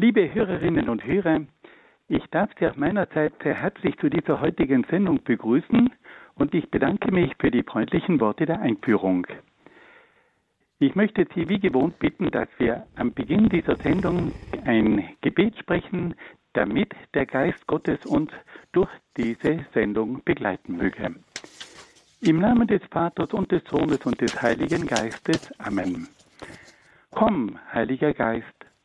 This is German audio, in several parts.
Liebe Hörerinnen und Hörer, ich darf Sie auf meiner Seite sehr herzlich zu dieser heutigen Sendung begrüßen und ich bedanke mich für die freundlichen Worte der Einführung. Ich möchte Sie wie gewohnt bitten, dass wir am Beginn dieser Sendung ein Gebet sprechen, damit der Geist Gottes uns durch diese Sendung begleiten möge. Im Namen des Vaters und des Sohnes und des Heiligen Geistes. Amen. Komm, Heiliger Geist,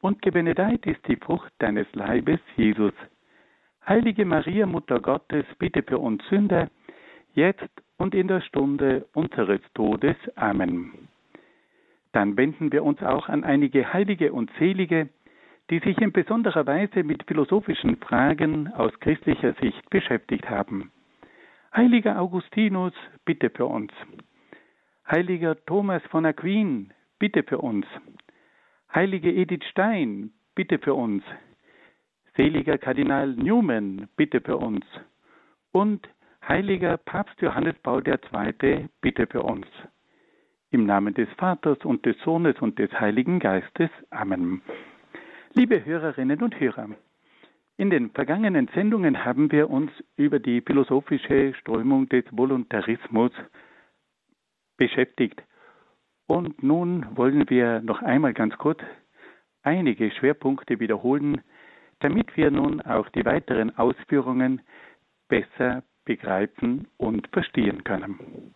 und gebenedeit ist die Frucht deines Leibes, Jesus. Heilige Maria, Mutter Gottes, bitte für uns Sünder, jetzt und in der Stunde unseres Todes. Amen. Dann wenden wir uns auch an einige Heilige und Selige, die sich in besonderer Weise mit philosophischen Fragen aus christlicher Sicht beschäftigt haben. Heiliger Augustinus, bitte für uns. Heiliger Thomas von Aquin, bitte für uns. Heilige Edith Stein, bitte für uns. Seliger Kardinal Newman, bitte für uns. Und heiliger Papst Johannes Paul II, bitte für uns. Im Namen des Vaters und des Sohnes und des Heiligen Geistes. Amen. Liebe Hörerinnen und Hörer, in den vergangenen Sendungen haben wir uns über die philosophische Strömung des Voluntarismus beschäftigt. Und nun wollen wir noch einmal ganz kurz einige Schwerpunkte wiederholen, damit wir nun auch die weiteren Ausführungen besser begreifen und verstehen können.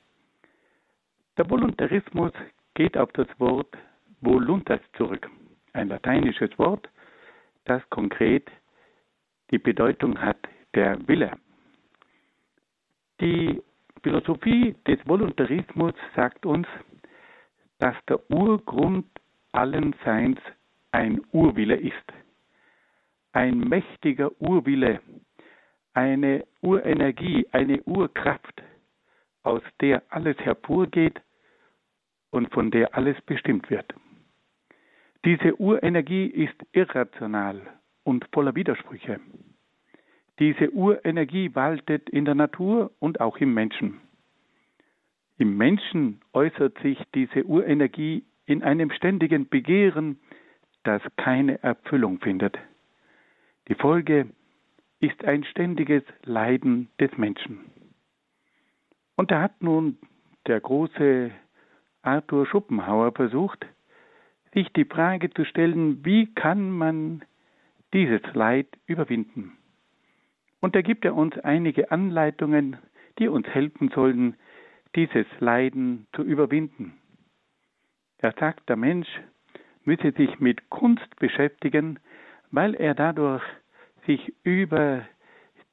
Der Voluntarismus geht auf das Wort voluntas zurück, ein lateinisches Wort, das konkret die Bedeutung hat der Wille. Die Philosophie des Voluntarismus sagt uns, dass der Urgrund allen Seins ein Urwille ist. Ein mächtiger Urwille, eine Urenergie, eine Urkraft, aus der alles hervorgeht und von der alles bestimmt wird. Diese Urenergie ist irrational und voller Widersprüche. Diese Urenergie waltet in der Natur und auch im Menschen. Im Menschen äußert sich diese Urenergie in einem ständigen Begehren, das keine Erfüllung findet. Die Folge ist ein ständiges Leiden des Menschen. Und da hat nun der große Arthur Schopenhauer versucht, sich die Frage zu stellen, wie kann man dieses Leid überwinden? Und da gibt er uns einige Anleitungen, die uns helfen sollen, dieses Leiden zu überwinden. Er sagt, der Mensch müsse sich mit Kunst beschäftigen, weil er dadurch sich über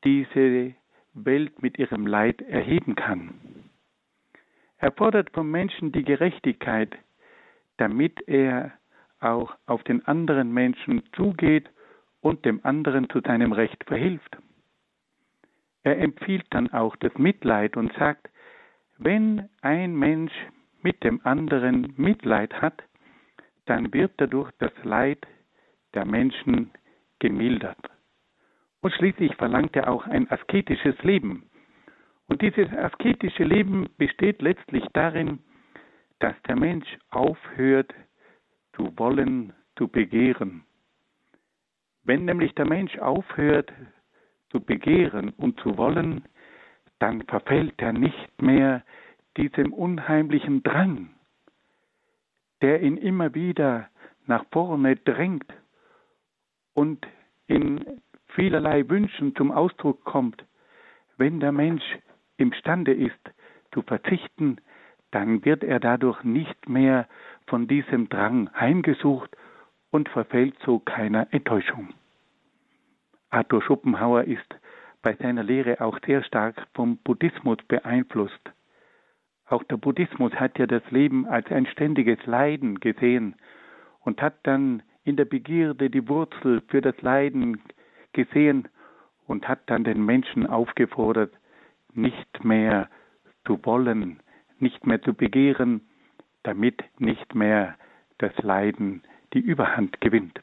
diese Welt mit ihrem Leid erheben kann. Er fordert vom Menschen die Gerechtigkeit, damit er auch auf den anderen Menschen zugeht und dem anderen zu seinem Recht verhilft. Er empfiehlt dann auch das Mitleid und sagt, wenn ein Mensch mit dem anderen Mitleid hat, dann wird dadurch das Leid der Menschen gemildert. Und schließlich verlangt er auch ein asketisches Leben. Und dieses asketische Leben besteht letztlich darin, dass der Mensch aufhört zu wollen, zu begehren. Wenn nämlich der Mensch aufhört zu begehren und zu wollen, dann verfällt er nicht mehr diesem unheimlichen Drang, der ihn immer wieder nach vorne drängt und in vielerlei Wünschen zum Ausdruck kommt. Wenn der Mensch imstande ist zu verzichten, dann wird er dadurch nicht mehr von diesem Drang heimgesucht und verfällt so keiner Enttäuschung. Arthur Schopenhauer ist bei seiner Lehre auch sehr stark vom Buddhismus beeinflusst. Auch der Buddhismus hat ja das Leben als ein ständiges Leiden gesehen und hat dann in der Begierde die Wurzel für das Leiden gesehen und hat dann den Menschen aufgefordert, nicht mehr zu wollen, nicht mehr zu begehren, damit nicht mehr das Leiden die Überhand gewinnt.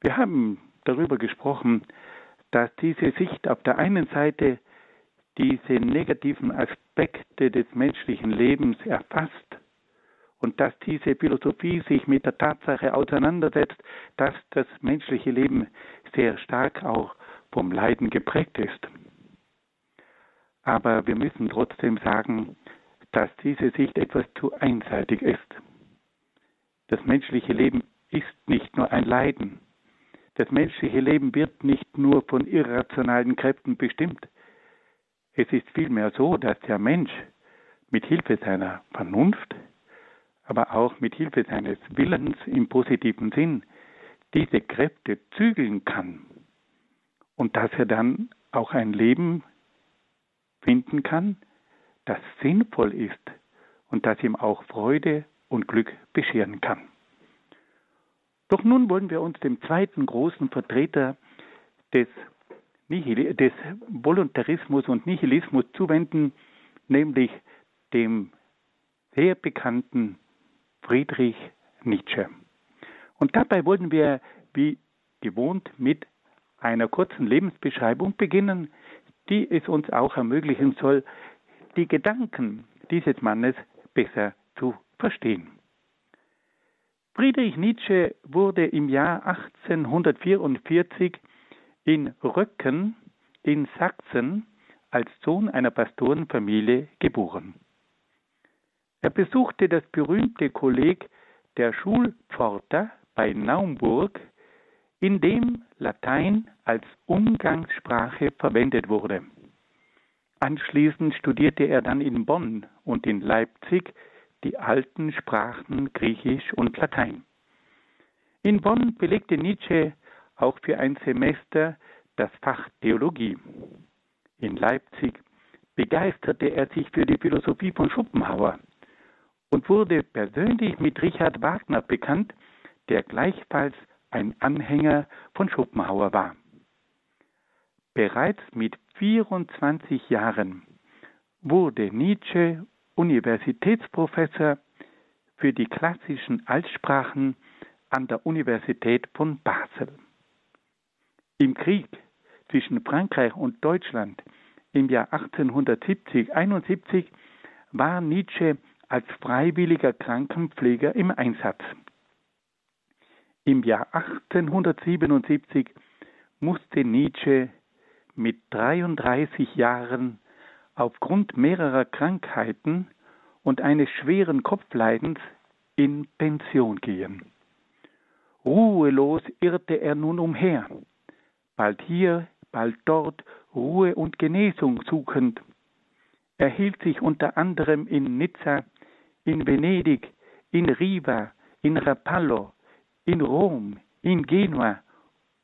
Wir haben darüber gesprochen, dass diese Sicht auf der einen Seite diese negativen Aspekte des menschlichen Lebens erfasst und dass diese Philosophie sich mit der Tatsache auseinandersetzt, dass das menschliche Leben sehr stark auch vom Leiden geprägt ist. Aber wir müssen trotzdem sagen, dass diese Sicht etwas zu einseitig ist. Das menschliche Leben ist nicht nur ein Leiden. Das menschliche Leben wird nicht nur von irrationalen Kräften bestimmt. Es ist vielmehr so, dass der Mensch mit Hilfe seiner Vernunft, aber auch mit Hilfe seines Willens im positiven Sinn diese Kräfte zügeln kann und dass er dann auch ein Leben finden kann, das sinnvoll ist und das ihm auch Freude und Glück bescheren kann. Doch nun wollen wir uns dem zweiten großen Vertreter des, Nihil des Voluntarismus und Nihilismus zuwenden, nämlich dem sehr bekannten Friedrich Nietzsche. Und dabei wollen wir wie gewohnt mit einer kurzen Lebensbeschreibung beginnen, die es uns auch ermöglichen soll, die Gedanken dieses Mannes besser zu verstehen. Friedrich Nietzsche wurde im Jahr 1844 in Röcken in Sachsen als Sohn einer Pastorenfamilie geboren. Er besuchte das berühmte Kolleg der Schulpforter bei Naumburg, in dem Latein als Umgangssprache verwendet wurde. Anschließend studierte er dann in Bonn und in Leipzig die alten Sprachen Griechisch und Latein. In Bonn belegte Nietzsche auch für ein Semester das Fach Theologie. In Leipzig begeisterte er sich für die Philosophie von Schopenhauer und wurde persönlich mit Richard Wagner bekannt, der gleichfalls ein Anhänger von Schopenhauer war. Bereits mit 24 Jahren wurde Nietzsche Universitätsprofessor für die klassischen Altsprachen an der Universität von Basel. Im Krieg zwischen Frankreich und Deutschland im Jahr 1870-71 war Nietzsche als freiwilliger Krankenpfleger im Einsatz. Im Jahr 1877 musste Nietzsche mit 33 Jahren aufgrund mehrerer Krankheiten und eines schweren Kopfleidens in Pension gehen. Ruhelos irrte er nun umher, bald hier, bald dort Ruhe und Genesung suchend. Er hielt sich unter anderem in Nizza, in Venedig, in Riva, in Rapallo, in Rom, in Genua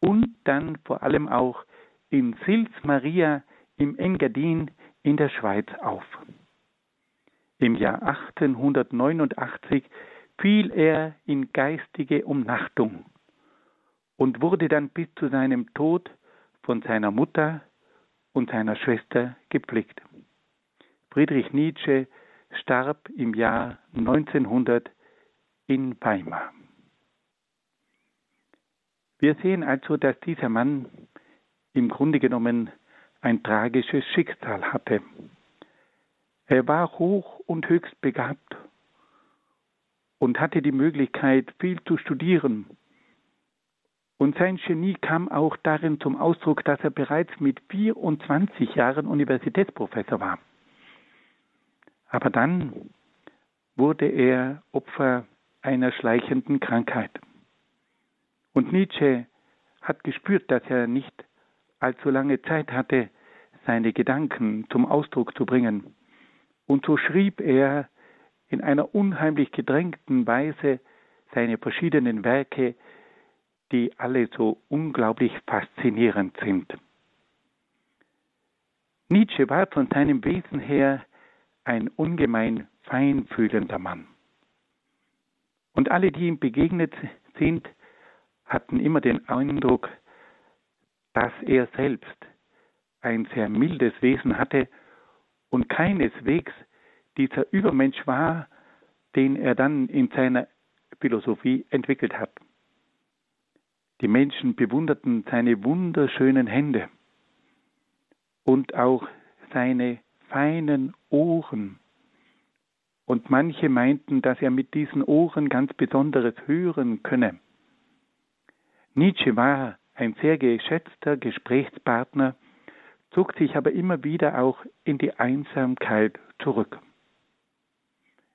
und dann vor allem auch in Sils Maria im Engadin in der Schweiz auf. Im Jahr 1889 fiel er in geistige Umnachtung und wurde dann bis zu seinem Tod von seiner Mutter und seiner Schwester gepflegt. Friedrich Nietzsche starb im Jahr 1900 in Weimar. Wir sehen also, dass dieser Mann im Grunde genommen ein tragisches Schicksal hatte. Er war hoch und höchst begabt und hatte die Möglichkeit, viel zu studieren. Und sein Genie kam auch darin zum Ausdruck, dass er bereits mit 24 Jahren Universitätsprofessor war. Aber dann wurde er Opfer einer schleichenden Krankheit. Und Nietzsche hat gespürt, dass er nicht allzu lange Zeit hatte, seine Gedanken zum Ausdruck zu bringen. Und so schrieb er in einer unheimlich gedrängten Weise seine verschiedenen Werke, die alle so unglaublich faszinierend sind. Nietzsche war von seinem Wesen her ein ungemein feinfühlender Mann. Und alle, die ihm begegnet sind, hatten immer den Eindruck, dass er selbst ein sehr mildes Wesen hatte und keineswegs dieser Übermensch war, den er dann in seiner Philosophie entwickelt hat. Die Menschen bewunderten seine wunderschönen Hände und auch seine feinen Ohren. Und manche meinten, dass er mit diesen Ohren ganz Besonderes hören könne. Nietzsche war ein sehr geschätzter Gesprächspartner, zog sich aber immer wieder auch in die Einsamkeit zurück.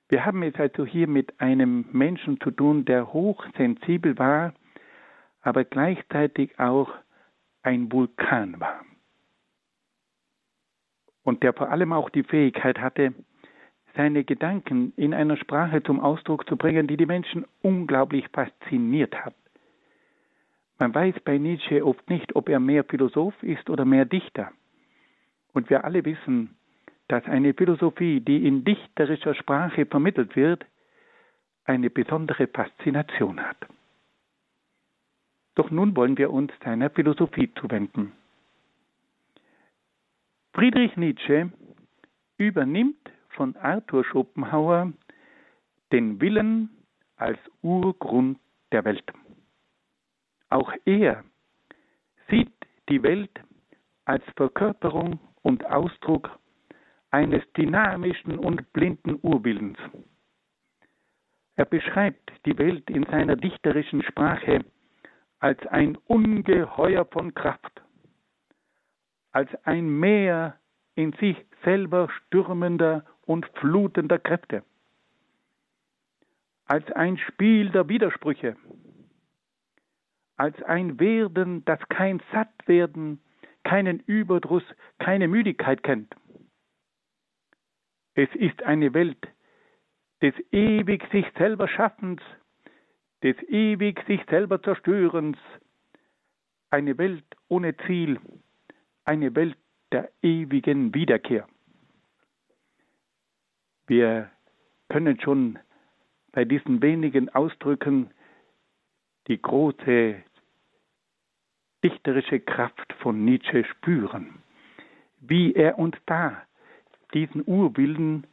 Wir haben es also hier mit einem Menschen zu tun, der hochsensibel war, aber gleichzeitig auch ein Vulkan war. Und der vor allem auch die Fähigkeit hatte, seine Gedanken in einer Sprache zum Ausdruck zu bringen, die die Menschen unglaublich fasziniert hat. Man weiß bei Nietzsche oft nicht, ob er mehr Philosoph ist oder mehr Dichter. Und wir alle wissen, dass eine Philosophie, die in dichterischer Sprache vermittelt wird, eine besondere Faszination hat. Doch nun wollen wir uns seiner Philosophie zuwenden. Friedrich Nietzsche übernimmt von Arthur Schopenhauer den Willen als Urgrund der Welt. Auch er sieht die Welt als Verkörperung und Ausdruck eines dynamischen und blinden Urwillens. Er beschreibt die Welt in seiner dichterischen Sprache als ein Ungeheuer von Kraft, als ein Meer in sich selber stürmender und flutender Kräfte, als ein Spiel der Widersprüche, als ein Werden, das kein Sattwerden, keinen Überdruss, keine Müdigkeit kennt. Es ist eine Welt des ewig sich selber Schaffens, des ewig sich selber Zerstörens, eine Welt ohne Ziel, eine Welt der ewigen Wiederkehr. Wir können schon bei diesen wenigen Ausdrücken die große dichterische Kraft von Nietzsche spüren, wie er uns da diesen Urwillen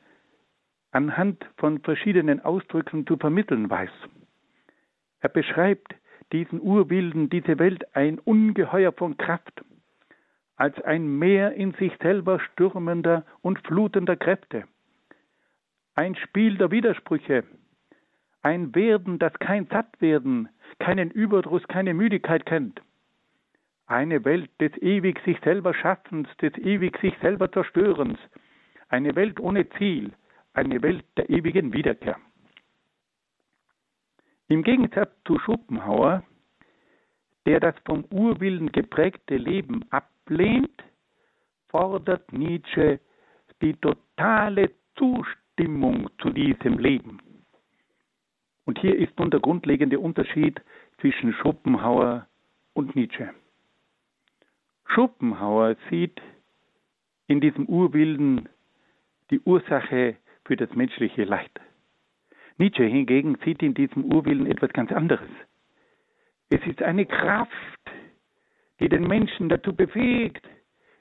anhand von verschiedenen Ausdrücken zu vermitteln weiß. Er beschreibt diesen Urwillen, diese Welt ein Ungeheuer von Kraft, als ein Meer in sich selber stürmender und flutender Kräfte, ein Spiel der Widersprüche, ein Werden, das kein Sattwerden, keinen Überdruss, keine Müdigkeit kennt, eine Welt des ewig sich selber Schaffens, des ewig sich selber Zerstörens, eine Welt ohne Ziel, eine Welt der ewigen Wiederkehr. Im Gegensatz zu Schopenhauer, der das vom Urwillen geprägte Leben ablehnt, fordert Nietzsche die totale Zustimmung zu diesem Leben. Und hier ist nun der grundlegende Unterschied zwischen Schopenhauer und Nietzsche. Schopenhauer sieht in diesem Urwilden die Ursache für das menschliche Leid. Nietzsche hingegen sieht in diesem Urwillen etwas ganz anderes. Es ist eine Kraft, die den Menschen dazu befähigt,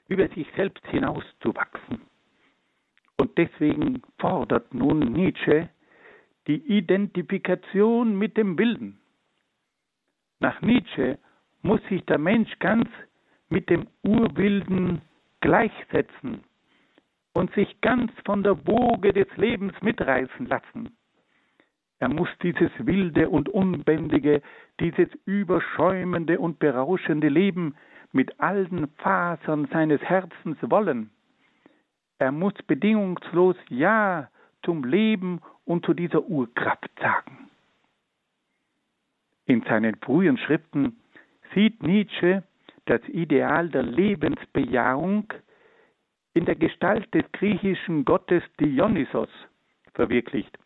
über sich selbst hinauszuwachsen. Und deswegen fordert nun Nietzsche die Identifikation mit dem Wilden. Nach Nietzsche muss sich der Mensch ganz mit dem Urwilden gleichsetzen und sich ganz von der Woge des Lebens mitreißen lassen. Er muss dieses wilde und unbändige, dieses überschäumende und berauschende Leben mit allen Fasern seines Herzens wollen. Er muss bedingungslos Ja zum Leben und zu dieser Urkraft sagen. In seinen frühen Schriften sieht Nietzsche das Ideal der Lebensbejahung in der Gestalt des griechischen Gottes Dionysos verwirklicht.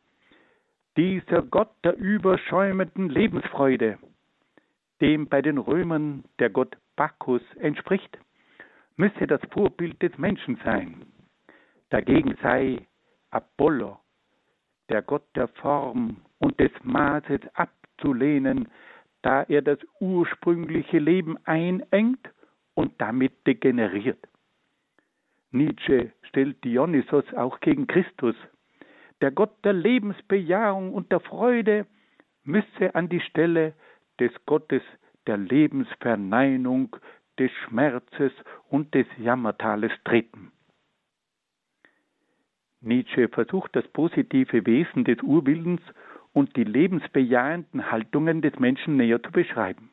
Dieser Gott der überschäumenden Lebensfreude, dem bei den Römern der Gott Bacchus entspricht, müsse das Vorbild des Menschen sein. Dagegen sei Apollo, der Gott der Form und des Maßes abzulehnen, da er das ursprüngliche Leben einengt und damit degeneriert. Nietzsche stellt Dionysos auch gegen Christus. Der Gott der Lebensbejahung und der Freude müsse an die Stelle des Gottes der Lebensverneinung, des Schmerzes und des Jammertales treten. Nietzsche versucht das positive Wesen des Urwillens und die lebensbejahenden Haltungen des Menschen näher zu beschreiben.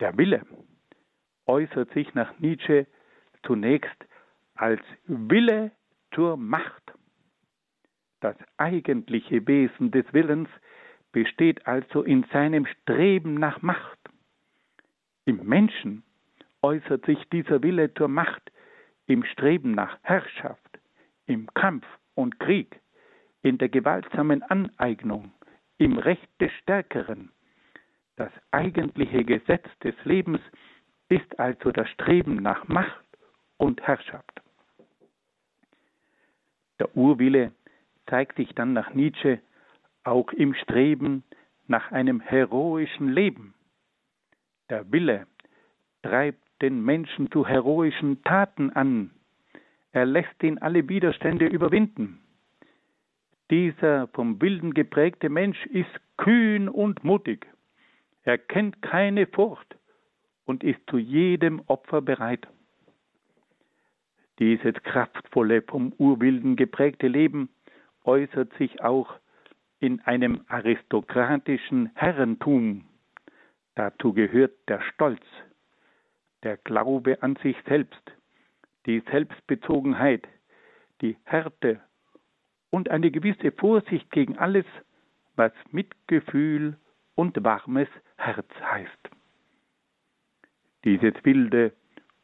Der Wille äußert sich nach Nietzsche zunächst als Wille zur Macht. Das eigentliche Wesen des Willens besteht also in seinem Streben nach Macht. Im Menschen äußert sich dieser Wille zur Macht im Streben nach Herrschaft, im Kampf und Krieg, in der gewaltsamen Aneignung, im Recht des Stärkeren. Das eigentliche Gesetz des Lebens ist also das Streben nach Macht und Herrschaft. Der Urwille zeigt sich dann nach Nietzsche auch im Streben nach einem heroischen Leben. Der Wille treibt den Menschen zu heroischen Taten an. Er lässt ihn alle Widerstände überwinden. Dieser vom Wilden geprägte Mensch ist kühn und mutig. Er kennt keine Furcht und ist zu jedem Opfer bereit. Dieses kraftvolle, vom Urwilden geprägte Leben äußert sich auch in einem aristokratischen Herrentum. Dazu gehört der Stolz, der Glaube an sich selbst, die Selbstbezogenheit, die Härte und eine gewisse Vorsicht gegen alles, was Mitgefühl und warmes Herz heißt. Dieses wilde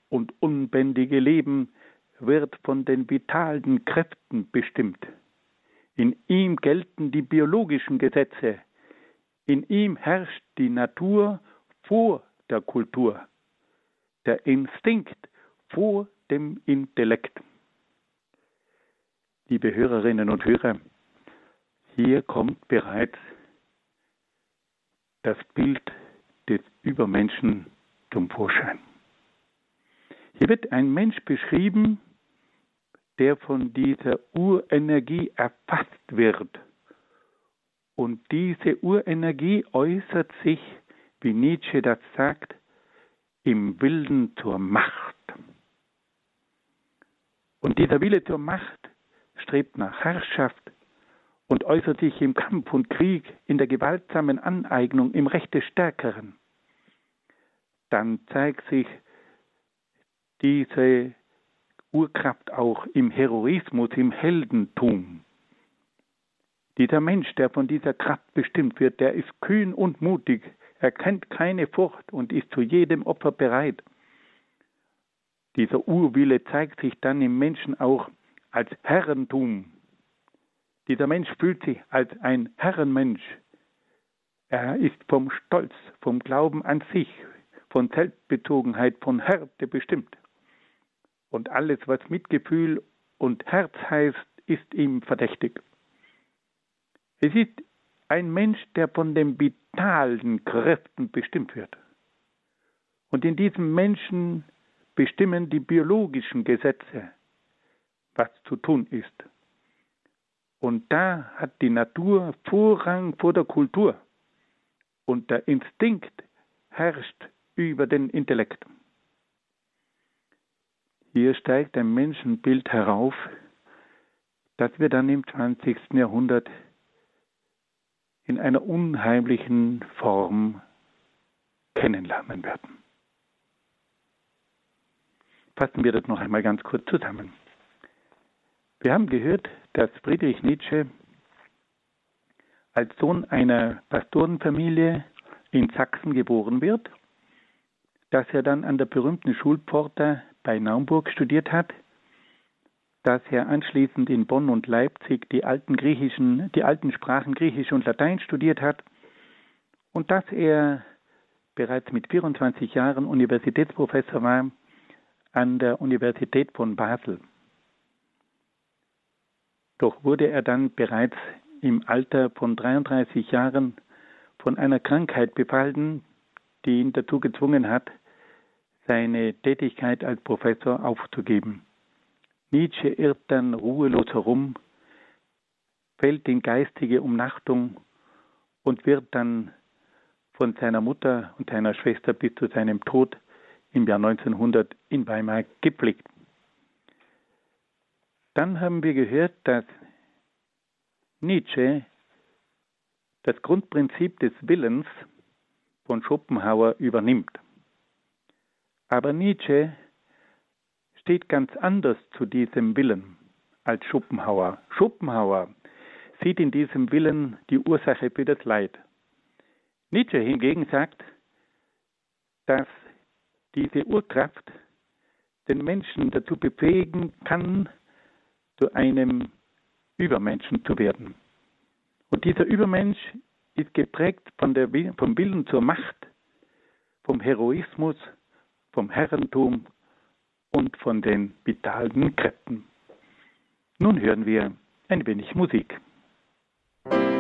und unbändige Leben wird von den vitalen Kräften bestimmt. In ihm gelten die biologischen Gesetze. In ihm herrscht die Natur vor der Kultur, der Instinkt vor dem Intellekt. Liebe Hörerinnen und Hörer, hier kommt bereits das Bild des Übermenschen zum Vorschein. Hier wird ein Mensch beschrieben, der von dieser Urenergie erfasst wird. Und diese Urenergie äußert sich, wie Nietzsche das sagt, im Willen zur Macht. Und dieser Wille zur Macht strebt nach Herrschaft und äußert sich im Kampf und Krieg, in der gewaltsamen Aneignung, im Recht des Stärkeren. Dann zeigt sich diese Urkraft auch im Heroismus, im Heldentum. Dieser Mensch, der von dieser Kraft bestimmt wird, der ist kühn und mutig, er kennt keine Furcht und ist zu jedem Opfer bereit. Dieser Urwille zeigt sich dann im Menschen auch als Herrentum. Dieser Mensch fühlt sich als ein Herrenmensch. Er ist vom Stolz, vom Glauben an sich, von Selbstbezogenheit, von Härte bestimmt. Und alles, was Mitgefühl und Herz heißt, ist ihm verdächtig. Es ist ein Mensch, der von den vitalen Kräften bestimmt wird. Und in diesem Menschen bestimmen die biologischen Gesetze, was zu tun ist. Und da hat die Natur Vorrang vor der Kultur. Und der Instinkt herrscht über den Intellekt. Hier steigt ein Menschenbild herauf, das wir dann im 20. Jahrhundert in einer unheimlichen Form kennenlernen werden. Fassen wir das noch einmal ganz kurz zusammen. Wir haben gehört, dass Friedrich Nietzsche als Sohn einer Pastorenfamilie in Sachsen geboren wird, dass er dann an der berühmten Schulpforta bei Naumburg studiert hat, dass er anschließend in Bonn und Leipzig die alten griechischen, die alten Sprachen Griechisch und Latein studiert hat und dass er bereits mit 24 Jahren Universitätsprofessor war an der Universität von Basel. Doch wurde er dann bereits im Alter von 33 Jahren von einer Krankheit befallen, die ihn dazu gezwungen hat, seine Tätigkeit als Professor aufzugeben. Nietzsche irrt dann ruhelos herum, fällt in geistige Umnachtung und wird dann von seiner Mutter und seiner Schwester bis zu seinem Tod im Jahr 1900 in Weimar gepflegt. Dann haben wir gehört, dass Nietzsche das Grundprinzip des Willens von Schopenhauer übernimmt. Aber Nietzsche steht ganz anders zu diesem Willen als Schopenhauer. Schopenhauer sieht in diesem Willen die Ursache für das Leid. Nietzsche hingegen sagt, dass diese Urkraft den Menschen dazu befähigen kann, zu einem Übermenschen zu werden. Und dieser Übermensch ist geprägt von der, vom Willen zur Macht, vom Heroismus, vom Herrentum und von den vitalen Kräften. Nun hören wir ein wenig Musik. Liebe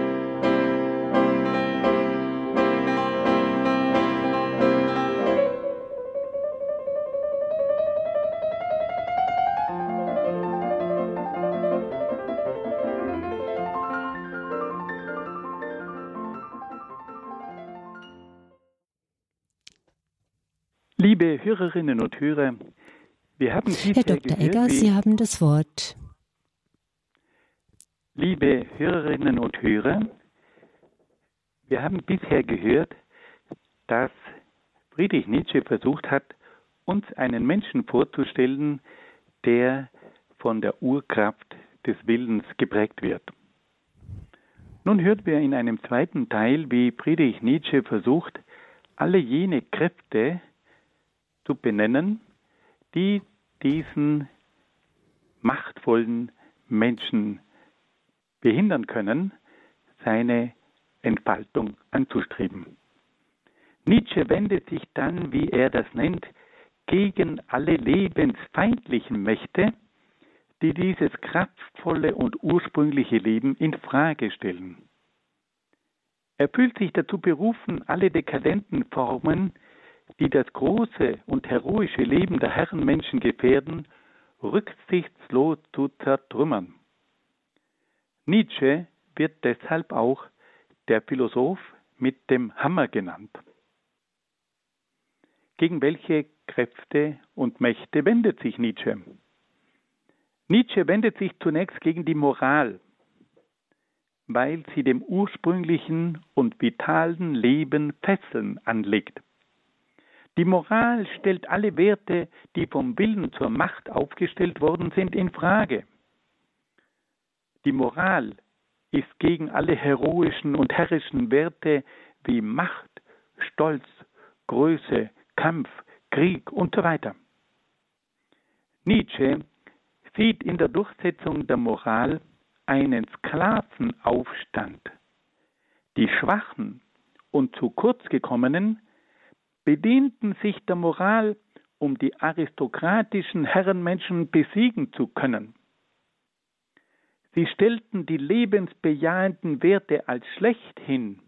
Hörerinnen und Hörer, wir haben Herr Dr. Gehört, Egger, Sie haben das Wort. Liebe Hörerinnen und Hörer, wir haben bisher gehört, dass Friedrich Nietzsche versucht hat, uns einen Menschen vorzustellen, der von der Urkraft des Willens geprägt wird. Nun hört wir in einem zweiten Teil, wie Friedrich Nietzsche versucht, alle jene Kräfte, zu benennen, die diesen machtvollen Menschen behindern können, seine Entfaltung anzustreben. Nietzsche wendet sich dann, wie er das nennt, gegen alle lebensfeindlichen Mächte, die dieses kraftvolle und ursprüngliche Leben in Frage stellen. Er fühlt sich dazu berufen, alle dekadenten Formen die das große und heroische Leben der Herrenmenschen gefährden, rücksichtslos zu zertrümmern. Nietzsche wird deshalb auch der Philosoph mit dem Hammer genannt. Gegen welche Kräfte und Mächte wendet sich Nietzsche? Nietzsche wendet sich zunächst gegen die Moral, weil sie dem ursprünglichen und vitalen Leben Fesseln anlegt. Die Moral stellt alle Werte, die vom Willen zur Macht aufgestellt worden sind, in Frage. Die Moral ist gegen alle heroischen und herrischen Werte wie Macht, Stolz, Größe, Kampf, Krieg und so weiter. Nietzsche sieht in der Durchsetzung der Moral einen Sklavenaufstand. Die Schwachen und zu kurz gekommenen bedienten sich der Moral, um die aristokratischen Herrenmenschen besiegen zu können. Sie stellten die lebensbejahenden Werte als schlecht hin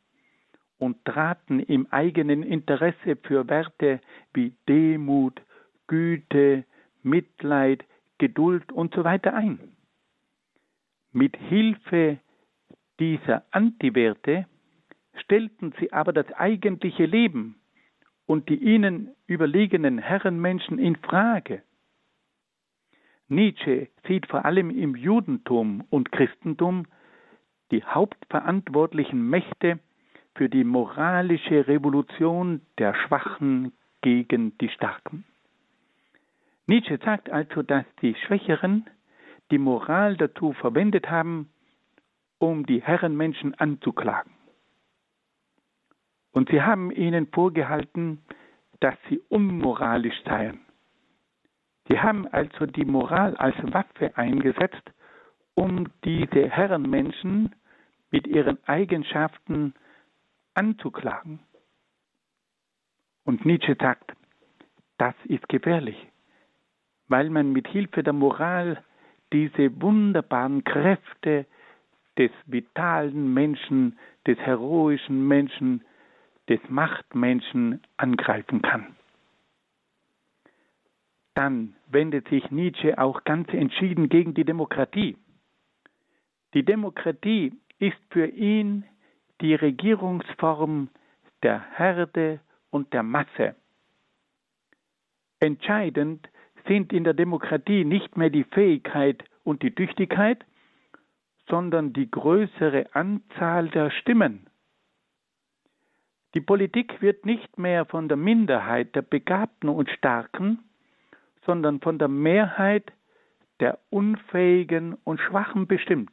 und traten im eigenen Interesse für Werte wie Demut, Güte, Mitleid, Geduld und so ein. Mit Hilfe dieser Antiwerte stellten sie aber das eigentliche Leben, und die ihnen überlegenen Herrenmenschen in Frage. Nietzsche sieht vor allem im Judentum und Christentum die hauptverantwortlichen Mächte für die moralische Revolution der Schwachen gegen die Starken. Nietzsche sagt also, dass die Schwächeren die Moral dazu verwendet haben, um die Herrenmenschen anzuklagen. Und sie haben ihnen vorgehalten, dass sie unmoralisch seien. Sie haben also die Moral als Waffe eingesetzt, um diese Herrenmenschen mit ihren Eigenschaften anzuklagen. Und Nietzsche sagt, das ist gefährlich, weil man mit Hilfe der Moral diese wunderbaren Kräfte des vitalen Menschen, des heroischen Menschen des Machtmenschen angreifen kann. dann wendet sich Nietzsche auch ganz entschieden gegen die Demokratie. Die Demokratie ist für ihn die Regierungsform der Herde und der Masse. Entscheidend sind in der Demokratie nicht mehr die Fähigkeit und die Tüchtigkeit, sondern die größere Anzahl der Stimmen. Die Politik wird nicht mehr von der Minderheit der Begabten und Starken, sondern von der Mehrheit der Unfähigen und Schwachen bestimmt.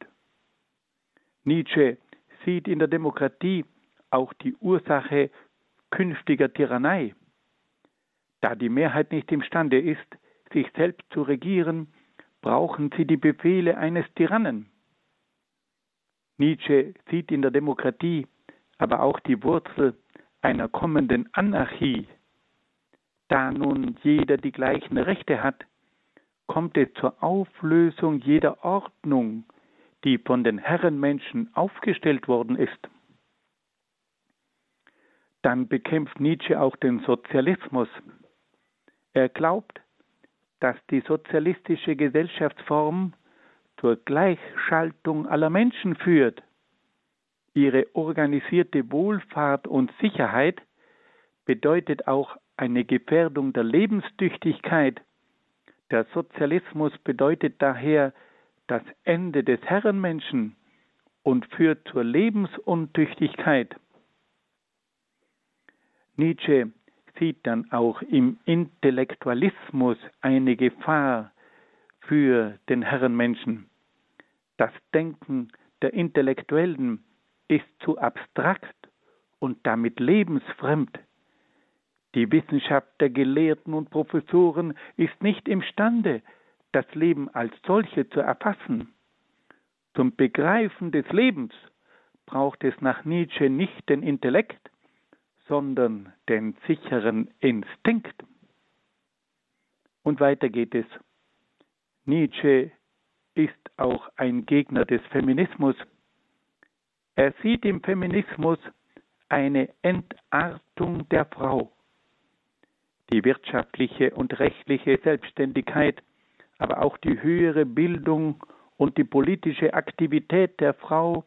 Nietzsche sieht in der Demokratie auch die Ursache künftiger Tyrannei. Da die Mehrheit nicht imstande ist, sich selbst zu regieren, brauchen sie die Befehle eines Tyrannen. Nietzsche sieht in der Demokratie aber auch die Wurzel einer kommenden Anarchie. Da nun jeder die gleichen Rechte hat, kommt es zur Auflösung jeder Ordnung, die von den Herrenmenschen aufgestellt worden ist. Dann bekämpft Nietzsche auch den Sozialismus. Er glaubt, dass die sozialistische Gesellschaftsform zur Gleichschaltung aller Menschen führt. Ihre organisierte Wohlfahrt und Sicherheit bedeutet auch eine Gefährdung der Lebenstüchtigkeit. Der Sozialismus bedeutet daher das Ende des Herrenmenschen und führt zur Lebensuntüchtigkeit. Nietzsche sieht dann auch im Intellektualismus eine Gefahr für den Herrenmenschen. Das Denken der Intellektuellen ist zu abstrakt und damit lebensfremd. Die Wissenschaft der Gelehrten und Professoren ist nicht imstande, das Leben als solche zu erfassen. Zum Begreifen des Lebens braucht es nach Nietzsche nicht den Intellekt, sondern den sicheren Instinkt. Und weiter geht es. Nietzsche ist auch ein Gegner des Feminismus. Er sieht im Feminismus eine Entartung der Frau. Die wirtschaftliche und rechtliche Selbstständigkeit, aber auch die höhere Bildung und die politische Aktivität der Frau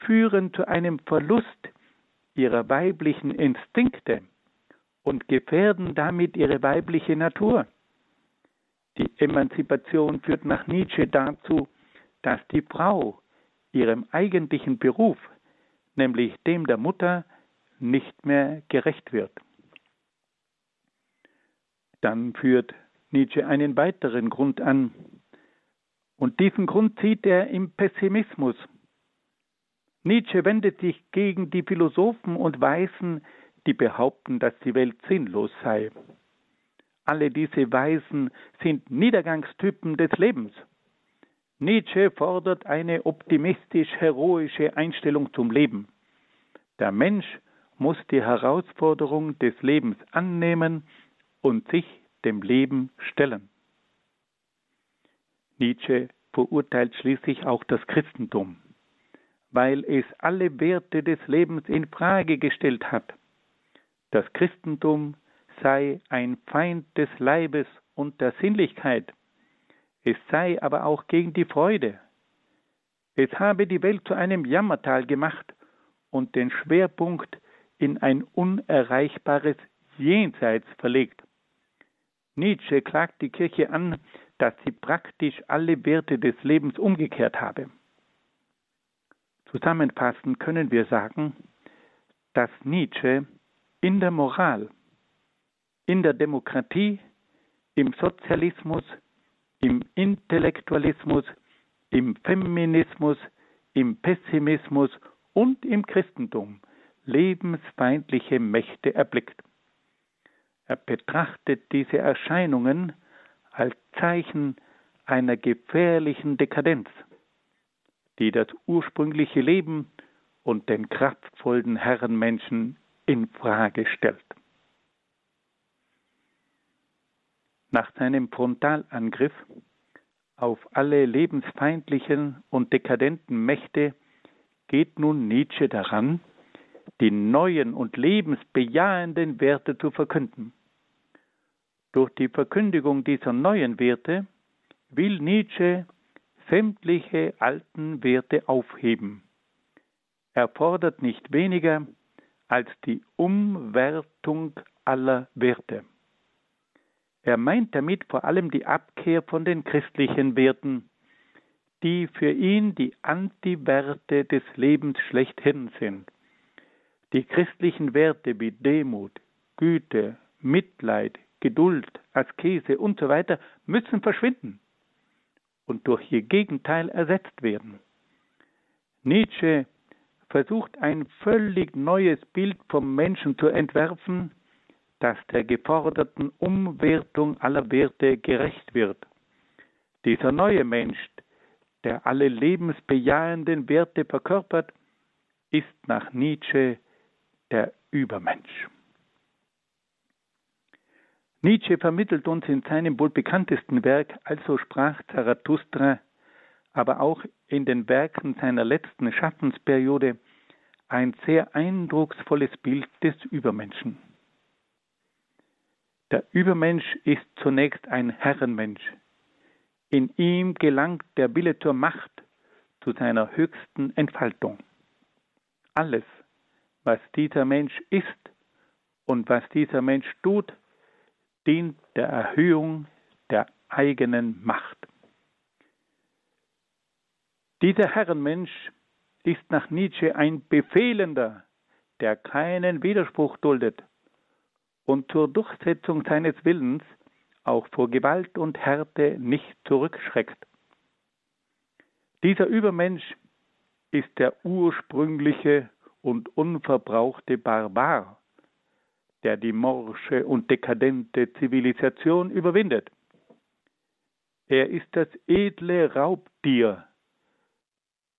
führen zu einem Verlust ihrer weiblichen Instinkte und gefährden damit ihre weibliche Natur. Die Emanzipation führt nach Nietzsche dazu, dass die Frau ihrem eigentlichen Beruf, nämlich dem der Mutter, nicht mehr gerecht wird. Dann führt Nietzsche einen weiteren Grund an, und diesen Grund sieht er im Pessimismus. Nietzsche wendet sich gegen die Philosophen und Weisen, die behaupten, dass die Welt sinnlos sei. Alle diese Weisen sind Niedergangstypen des Lebens. Nietzsche fordert eine optimistisch-heroische Einstellung zum Leben. Der Mensch muss die Herausforderung des Lebens annehmen und sich dem Leben stellen. Nietzsche verurteilt schließlich auch das Christentum, weil es alle Werte des Lebens in Frage gestellt hat. Das Christentum sei ein Feind des Leibes und der Sinnlichkeit. Es sei aber auch gegen die Freude. Es habe die Welt zu einem Jammertal gemacht und den Schwerpunkt in ein unerreichbares Jenseits verlegt. Nietzsche klagt die Kirche an, dass sie praktisch alle Werte des Lebens umgekehrt habe. Zusammenfassend können wir sagen, dass Nietzsche in der Moral in der Demokratie, im Sozialismus, im Intellektualismus, im Feminismus, im Pessimismus und im Christentum lebensfeindliche Mächte erblickt. Er betrachtet diese Erscheinungen als Zeichen einer gefährlichen Dekadenz, die das ursprüngliche Leben und den kraftvollen Herrenmenschen in Frage stellt. Nach seinem Frontalangriff auf alle lebensfeindlichen und dekadenten Mächte geht nun Nietzsche daran, die neuen und lebensbejahenden Werte zu verkünden. Durch die Verkündigung dieser neuen Werte will Nietzsche sämtliche alten Werte aufheben. Er fordert nicht weniger als die Umwertung aller Werte. Er meint damit vor allem die Abkehr von den christlichen Werten, die für ihn die Antiwerte des Lebens schlechthin sind. Die christlichen Werte wie Demut, Güte, Mitleid, Geduld, Askese und so müssen verschwinden und durch ihr Gegenteil ersetzt werden. Nietzsche versucht ein völlig neues Bild vom Menschen zu entwerfen, das der geforderten Umwertung aller Werte gerecht wird. Dieser neue Mensch, der alle lebensbejahenden Werte verkörpert, ist nach Nietzsche der Übermensch. Nietzsche vermittelt uns in seinem wohl bekanntesten Werk Also sprach Zarathustra, aber auch in den Werken seiner letzten Schaffensperiode ein sehr eindrucksvolles Bild des Übermenschen. Der Übermensch ist zunächst ein Herrenmensch. In ihm gelangt der Wille zur Macht, zu seiner höchsten Entfaltung. Alles, was dieser Mensch ist und was dieser Mensch tut, dient der Erhöhung der eigenen Macht. Dieser Herrenmensch ist nach Nietzsche ein Befehlender, der keinen Widerspruch duldet und zur Durchsetzung seines Willens auch vor Gewalt und Härte nicht zurückschreckt. Dieser Übermensch ist der ursprüngliche und unverbrauchte Barbar, der die morsche und dekadente Zivilisation überwindet. Er ist das edle Raubtier,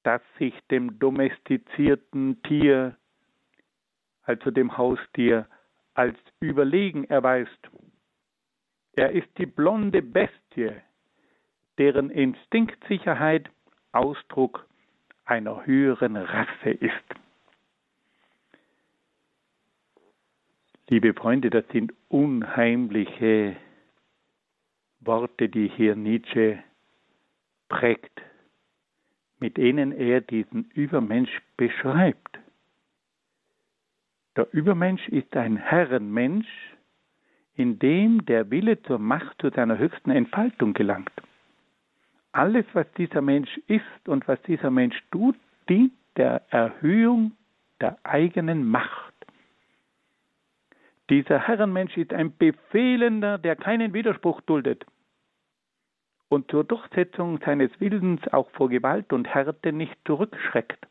das sich dem domestizierten Tier, also dem Haustier, als überlegen erweist. Er ist die blonde Bestie, deren Instinktsicherheit Ausdruck einer höheren Rasse ist. Liebe Freunde, das sind unheimliche Worte, die hier Nietzsche prägt, mit denen er diesen Übermensch beschreibt. Der Übermensch ist ein Herrenmensch, in dem der Wille zur Macht zu seiner höchsten Entfaltung gelangt. Alles, was dieser Mensch ist und was dieser Mensch tut, dient der Erhöhung der eigenen Macht. Dieser Herrenmensch ist ein Befehlender, der keinen Widerspruch duldet und zur Durchsetzung seines Willens auch vor Gewalt und Härte nicht zurückschreckt.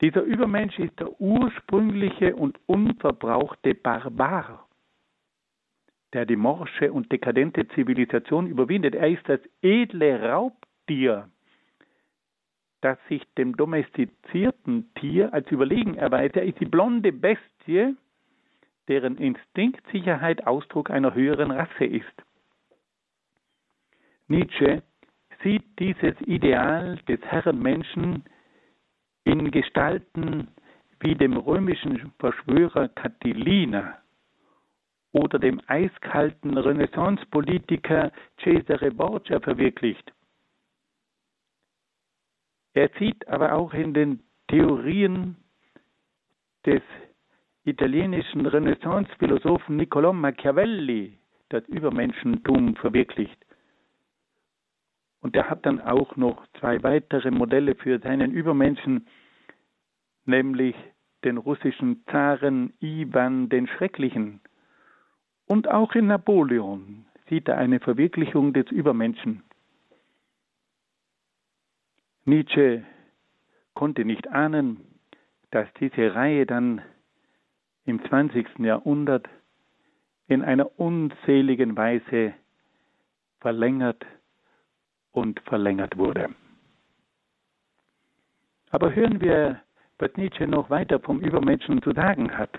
Dieser Übermensch ist der ursprüngliche und unverbrauchte Barbar, der die morsche und dekadente Zivilisation überwindet. Er ist das edle Raubtier, das sich dem domestizierten Tier als überlegen erweist. Er ist die blonde Bestie, deren Instinktsicherheit Ausdruck einer höheren Rasse ist. Nietzsche sieht dieses Ideal des Herrenmenschen in Gestalten wie dem römischen Verschwörer Catilina oder dem eiskalten Renaissancepolitiker Cesare Borgia verwirklicht. Er sieht aber auch in den Theorien des italienischen Renaissance-Philosophen Niccolò Machiavelli das Übermenschentum verwirklicht. Und er hat dann auch noch zwei weitere Modelle für seinen Übermenschen, nämlich den russischen Zaren Ivan den Schrecklichen. Und auch in Napoleon sieht er eine Verwirklichung des Übermenschen. Nietzsche konnte nicht ahnen, dass diese Reihe dann im 20. Jahrhundert in einer unzähligen Weise verlängert und verlängert wurde. Aber hören wir, was Nietzsche noch weiter vom Übermenschen zu sagen hat.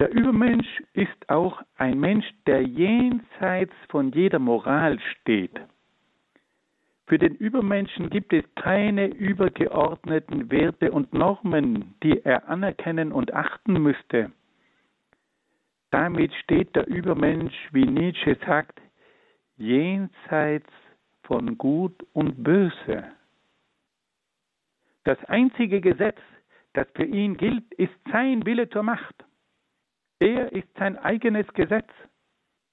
Der Übermensch ist auch ein Mensch, der jenseits von jeder Moral steht. Für den Übermenschen gibt es keine übergeordneten Werte und Normen, die er anerkennen und achten müsste. Damit steht der Übermensch, wie Nietzsche sagt, jenseits von Gut und Böse. Das einzige Gesetz, das für ihn gilt, ist sein Wille zur Macht. Er ist sein eigenes Gesetz.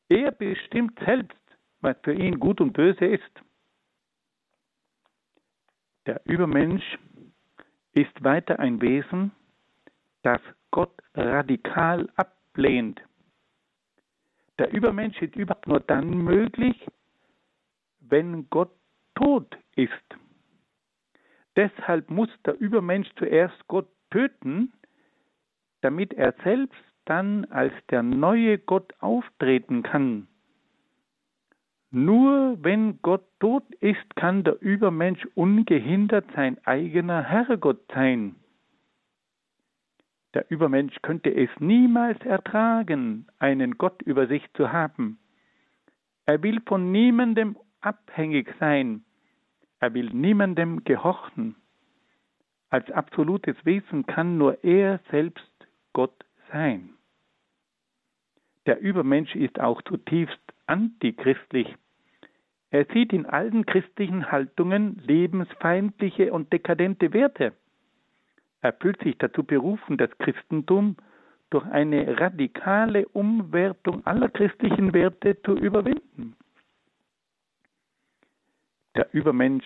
Er bestimmt selbst, was für ihn gut und böse ist. Der Übermensch ist weiter ein Wesen, das Gott radikal ablehnt. Der Übermensch ist überhaupt nur dann möglich, wenn Gott tot ist. Deshalb muss der Übermensch zuerst Gott töten, damit er selbst dann als der neue Gott auftreten kann. Nur wenn Gott tot ist, kann der Übermensch ungehindert sein eigener Herrgott sein. Der Übermensch könnte es niemals ertragen, einen Gott über sich zu haben. Er will von niemandem abhängig sein. Er will niemandem gehorchen. Als absolutes Wesen kann nur er selbst Gott sein. Der Übermensch ist auch zutiefst antichristlich. Er sieht in allen christlichen Haltungen lebensfeindliche und dekadente Werte. Er fühlt sich dazu berufen, das Christentum durch eine radikale Umwertung aller christlichen Werte zu überwinden. Der Übermensch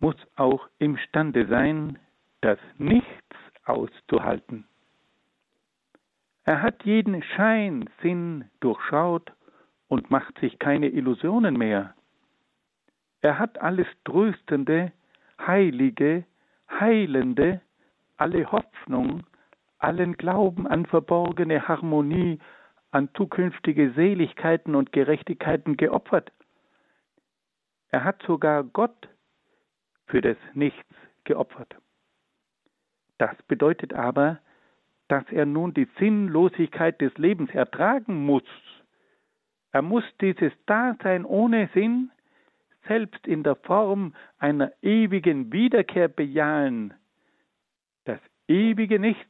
muss auch imstande sein, das Nichts auszuhalten. Er hat jeden Scheinsinn durchschaut und macht sich keine Illusionen mehr. Er hat alles Tröstende, Heilige, Heilende, alle Hoffnung, allen Glauben an verborgene Harmonie, an zukünftige Seligkeiten und Gerechtigkeiten geopfert. Er hat sogar Gott für das Nichts geopfert. Das bedeutet aber, dass er nun die Sinnlosigkeit des Lebens ertragen muss. Er muss dieses Dasein ohne Sinn selbst in der Form einer ewigen Wiederkehr bejahen. Das ewige Nichts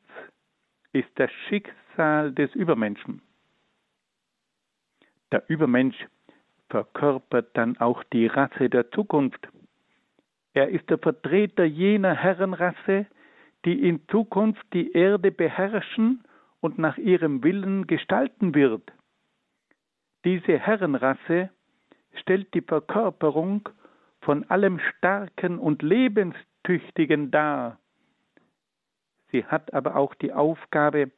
ist das Schicksal des Übermenschen. Der Übermensch verkörpert dann auch die Rasse der Zukunft. Er ist der Vertreter jener Herrenrasse, die in Zukunft die Erde beherrschen und nach ihrem Willen gestalten wird. Diese Herrenrasse stellt die Verkörperung von allem Starken und Lebenstüchtigen dar. Sie hat aber auch die Aufgabe,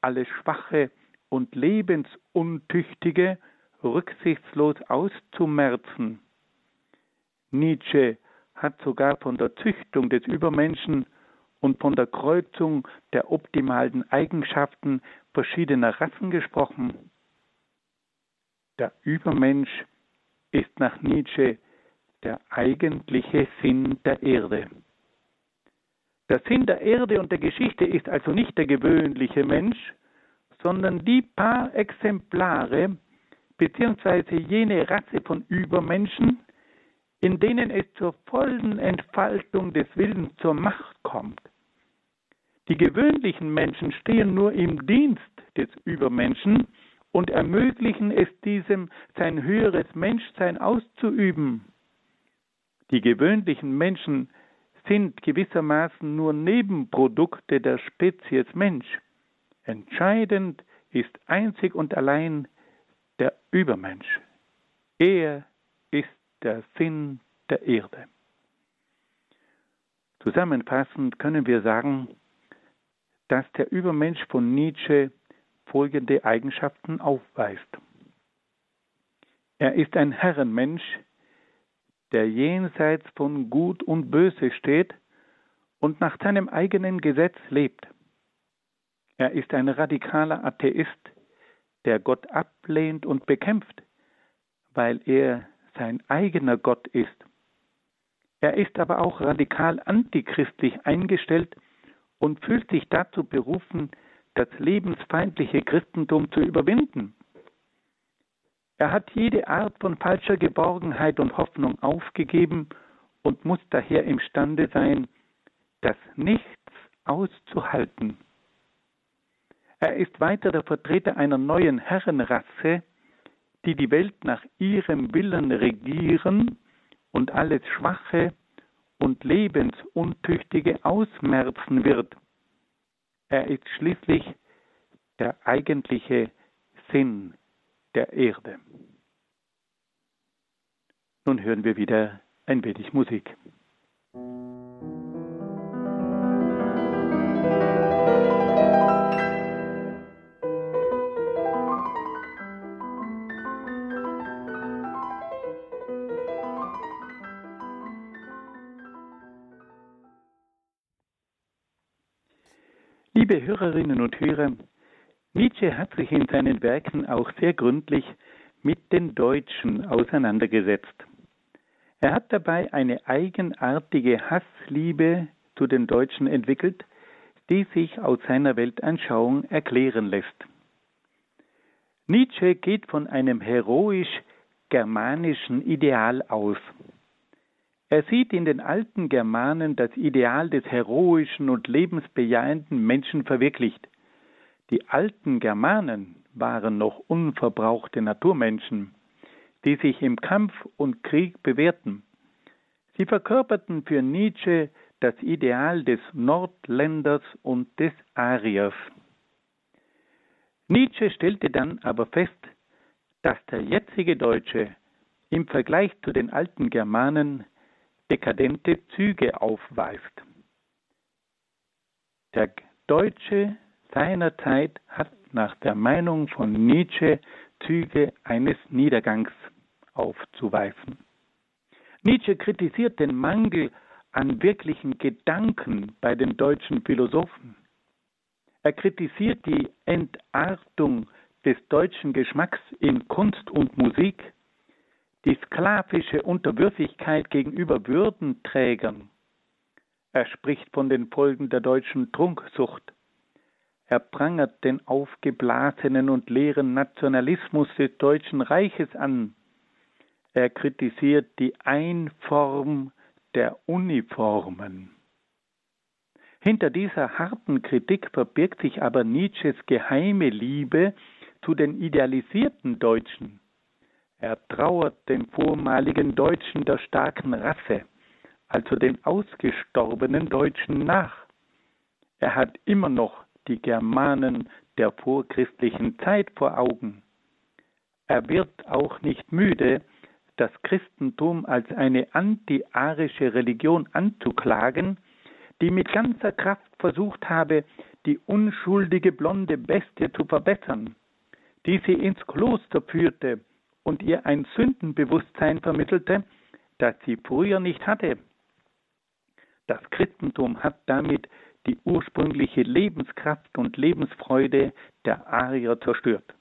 alles Schwache und Lebensuntüchtige rücksichtslos auszumerzen. Nietzsche hat sogar von der Züchtung des Übermenschen und von der Kreuzung der optimalen Eigenschaften verschiedener Rassen gesprochen. Der Übermensch ist nach Nietzsche der eigentliche Sinn der Erde. Der Sinn der Erde und der Geschichte ist also nicht der gewöhnliche Mensch, sondern die paar Exemplare beziehungsweise jene Rasse von Übermenschen, in denen es zur vollen Entfaltung des Willens zur Macht kommt. Die gewöhnlichen Menschen stehen nur im Dienst des Übermenschen und ermöglichen es diesem, sein höheres Menschsein auszuüben. Die gewöhnlichen Menschen sind gewissermaßen nur Nebenprodukte der Spezies Mensch. Entscheidend ist einzig und allein der Übermensch. Er ist der Sinn der Erde. Zusammenfassend können wir sagen, dass der Übermensch von Nietzsche folgende Eigenschaften aufweist. Er ist ein Herrenmensch, der jenseits von Gut und Böse steht und nach seinem eigenen Gesetz lebt. Er ist ein radikaler Atheist, der Gott ablehnt und bekämpft, weil er sein eigener Gott ist. Er ist aber auch radikal antichristlich eingestellt und fühlt sich dazu berufen, das lebensfeindliche Christentum zu überwinden. Er hat jede Art von falscher Geborgenheit und Hoffnung aufgegeben und muss daher imstande sein, das Nichts auszuhalten. Er ist weiter der Vertreter einer neuen Herrenrasse, die die Welt nach ihrem Willen regieren und alles Schwache und Lebensuntüchtige ausmerzen wird. Er ist schließlich der eigentliche Sinn der Erde. Nun hören wir wieder ein wenig Musik. Liebe Hörerinnen und Hörer, Nietzsche hat sich in seinen Werken auch sehr gründlich mit den Deutschen auseinandergesetzt. Er hat dabei eine eigenartige Hassliebe zu den Deutschen entwickelt, die sich aus seiner Weltanschauung erklären lässt. Nietzsche geht von einem heroisch-germanischen Ideal aus. Er sieht in den alten Germanen das Ideal des heroischen und lebensbejahenden Menschen verwirklicht. Die alten Germanen waren noch unverbrauchte Naturmenschen, die sich im Kampf und Krieg bewährten. Sie verkörperten für Nietzsche das Ideal des Nordländers und des Ariers. Nietzsche stellte dann aber fest, dass der jetzige Deutsche im Vergleich zu den alten Germanen dekadente Züge aufweist. Der Deutsche seiner Zeit hat nach der Meinung von Nietzsche Züge eines Niedergangs aufzuweisen. Nietzsche kritisiert den Mangel an wirklichen Gedanken bei den deutschen Philosophen. Er kritisiert die Entartung des deutschen Geschmacks in Kunst und Musik die sklavische Unterwürfigkeit gegenüber Würdenträgern. Er spricht von den Folgen der deutschen Trunksucht. Er prangert den aufgeblasenen und leeren Nationalismus des Deutschen Reiches an. Er kritisiert die Einform der Uniformen. Hinter dieser harten Kritik verbirgt sich aber Nietzsches geheime Liebe zu den idealisierten Deutschen. Er trauert den vormaligen Deutschen der starken Rasse, also den ausgestorbenen Deutschen nach. Er hat immer noch die Germanen der vorchristlichen Zeit vor Augen. Er wird auch nicht müde, das Christentum als eine antiarische Religion anzuklagen, die mit ganzer Kraft versucht habe, die unschuldige blonde Bestie zu verbessern, die sie ins Kloster führte und ihr ein Sündenbewusstsein vermittelte, das sie früher nicht hatte. Das Christentum hat damit die ursprüngliche Lebenskraft und Lebensfreude der Arier zerstört.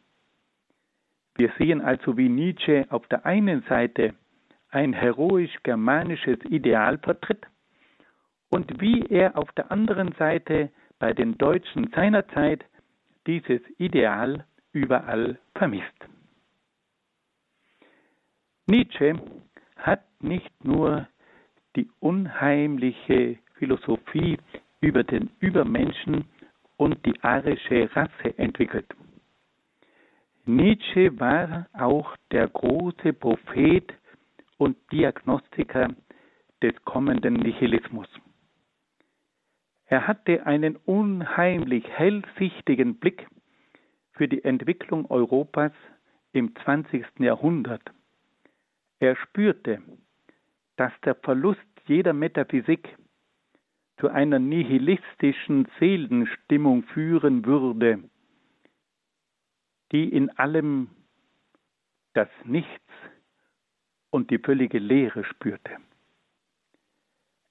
Wir sehen also, wie Nietzsche auf der einen Seite ein heroisch-germanisches Ideal vertritt und wie er auf der anderen Seite bei den Deutschen seiner Zeit dieses Ideal überall vermisst. Nietzsche hat nicht nur die unheimliche Philosophie über den Übermenschen und die arische Rasse entwickelt. Nietzsche war auch der große Prophet und Diagnostiker des kommenden Nihilismus. Er hatte einen unheimlich hellsichtigen Blick für die Entwicklung Europas im 20. Jahrhundert er spürte, dass der Verlust jeder Metaphysik zu einer nihilistischen Seelenstimmung führen würde, die in allem das Nichts und die völlige Leere spürte.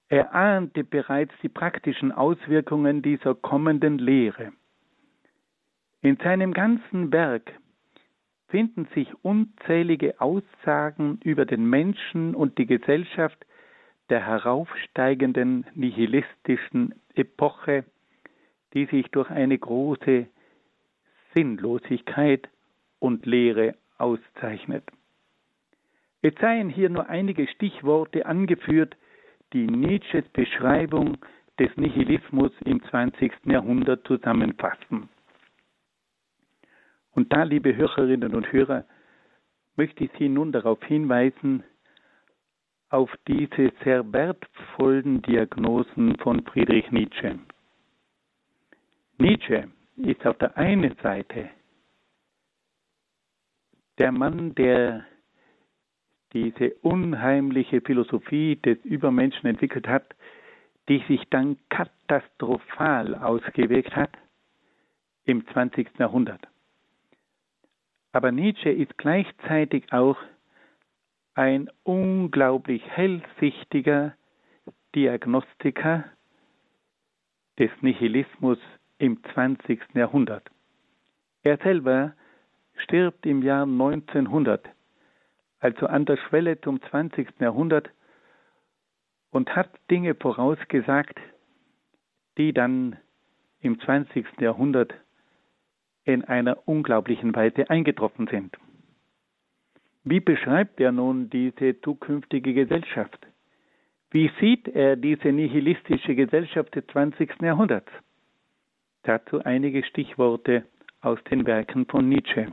Er ahnte bereits die praktischen Auswirkungen dieser kommenden Lehre. In seinem ganzen Werk finden sich unzählige Aussagen über den Menschen und die Gesellschaft der heraufsteigenden nihilistischen Epoche, die sich durch eine große Sinnlosigkeit und Leere auszeichnet. Es seien hier nur einige Stichworte angeführt, die Nietzsches Beschreibung des Nihilismus im 20. Jahrhundert zusammenfassen. Und da, liebe Hörerinnen und Hörer, möchte ich Sie nun darauf hinweisen, auf diese sehr wertvollen Diagnosen von Friedrich Nietzsche. Nietzsche ist auf der einen Seite der Mann, der diese unheimliche Philosophie des Übermenschen entwickelt hat, die sich dann katastrophal ausgewirkt hat im 20. Jahrhundert. Aber Nietzsche ist gleichzeitig auch ein unglaublich hellsichtiger Diagnostiker des Nihilismus im 20. Jahrhundert. Er selber stirbt im Jahr 1900, also an der Schwelle zum 20. Jahrhundert, und hat Dinge vorausgesagt, die dann im 20. Jahrhundert in einer unglaublichen Weise eingetroffen sind. Wie beschreibt er nun diese zukünftige Gesellschaft? Wie sieht er diese nihilistische Gesellschaft des 20. Jahrhunderts? Dazu einige Stichworte aus den Werken von Nietzsche.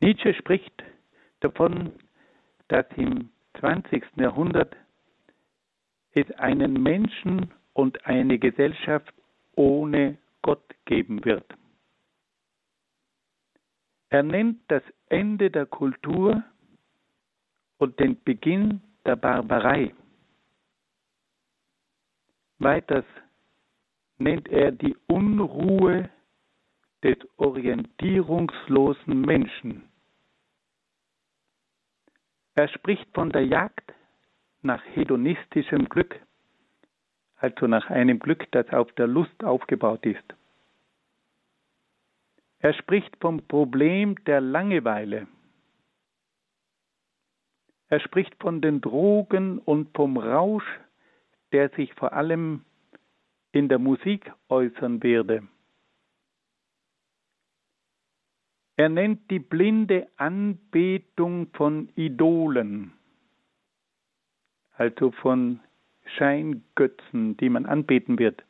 Nietzsche spricht davon, dass im 20. Jahrhundert es einen Menschen und eine Gesellschaft ohne Gott geben wird. Er nennt das Ende der Kultur und den Beginn der Barbarei. Weiters nennt er die Unruhe des orientierungslosen Menschen. Er spricht von der Jagd nach hedonistischem Glück, also nach einem Glück, das auf der Lust aufgebaut ist. Er spricht vom Problem der Langeweile. Er spricht von den Drogen und vom Rausch, der sich vor allem in der Musik äußern werde. Er nennt die blinde Anbetung von Idolen, also von Scheingötzen, die man anbeten wird.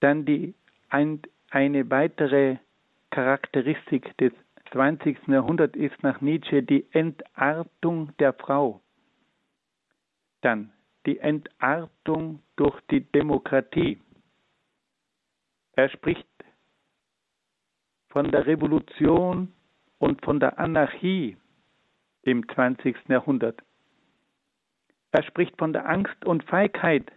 Dann die eine weitere Charakteristik des 20. Jahrhunderts ist nach Nietzsche die Entartung der Frau. Dann die Entartung durch die Demokratie. Er spricht von der Revolution und von der Anarchie im 20. Jahrhundert. Er spricht von der Angst und Feigheit,